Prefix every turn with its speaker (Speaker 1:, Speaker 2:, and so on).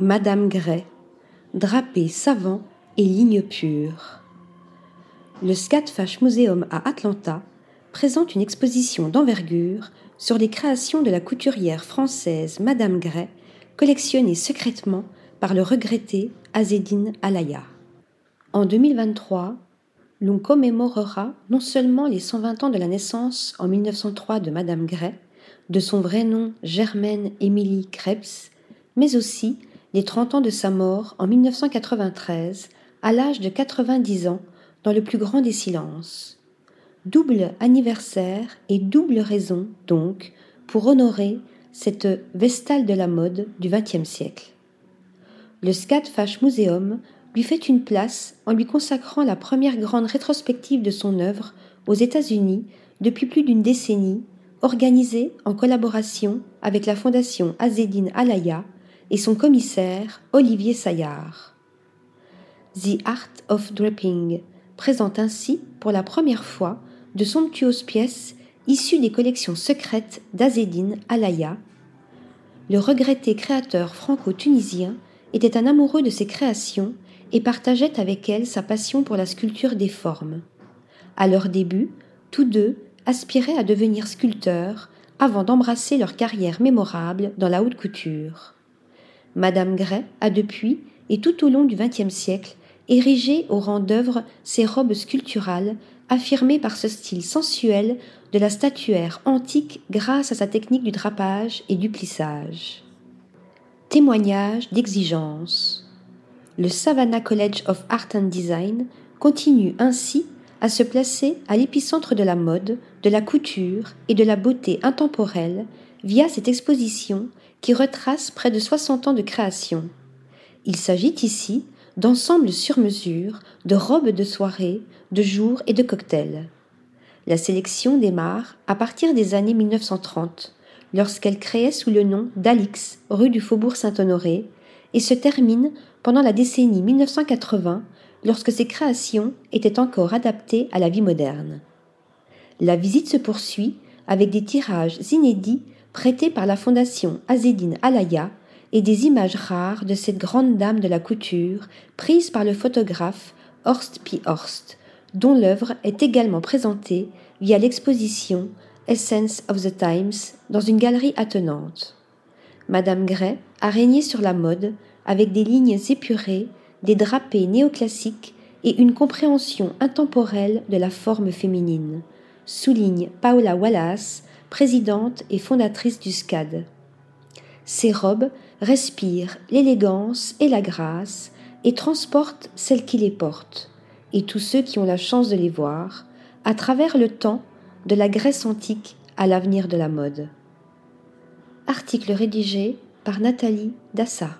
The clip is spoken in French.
Speaker 1: Madame Gray, drapé savant et ligne pure. Le Scatfash Museum à Atlanta présente une exposition d'envergure sur les créations de la couturière française Madame Gray, collectionnées secrètement par le regretté Azedine Alaya. En 2023, l'on commémorera non seulement les 120 ans de la naissance en 1903 de Madame Gray, de son vrai nom Germaine Émilie Krebs, mais aussi les 30 ans de sa mort en 1993, à l'âge de 90 ans, dans le plus grand des silences. Double anniversaire et double raison, donc, pour honorer cette vestale de la mode du XXe siècle. Le Scatfash Museum lui fait une place en lui consacrant la première grande rétrospective de son œuvre aux États-Unis depuis plus d'une décennie, organisée en collaboration avec la Fondation Azedine Alaya et son commissaire Olivier Saillard. The Art of Draping présente ainsi pour la première fois de somptueuses pièces issues des collections secrètes d'Azedine Alaya. Le regretté créateur franco-tunisien était un amoureux de ses créations et partageait avec elle sa passion pour la sculpture des formes. À leur début, tous deux aspiraient à devenir sculpteurs avant d'embrasser leur carrière mémorable dans la haute couture. Madame Gray a depuis, et tout au long du XXe siècle, érigé au rang d'œuvre ses robes sculpturales, affirmées par ce style sensuel de la statuaire antique grâce à sa technique du drapage et du plissage. Témoignage d'exigence le Savannah College of Art and Design continue ainsi à se placer à l'épicentre de la mode, de la couture et de la beauté intemporelle via cette exposition qui retrace près de 60 ans de création. Il s'agit ici d'ensembles sur mesure, de robes de soirée, de jour et de cocktails. La sélection démarre à partir des années 1930, lorsqu'elle créait sous le nom d'Alix, rue du Faubourg Saint-Honoré, et se termine pendant la décennie 1980 lorsque ses créations étaient encore adaptées à la vie moderne. La visite se poursuit avec des tirages inédits prêtés par la fondation Azedine Alaya et des images rares de cette grande dame de la couture prises par le photographe Horst P. Horst, dont l'œuvre est également présentée via l'exposition Essence of the Times dans une galerie attenante. Madame Gray a régné sur la mode avec des lignes épurées, des drapés néoclassiques et une compréhension intemporelle de la forme féminine, souligne Paula Wallace, présidente et fondatrice du SCAD. Ces robes respirent l'élégance et la grâce et transportent celles qui les portent, et tous ceux qui ont la chance de les voir, à travers le temps de la Grèce antique à l'avenir de la mode. Article rédigé par Nathalie Dassa.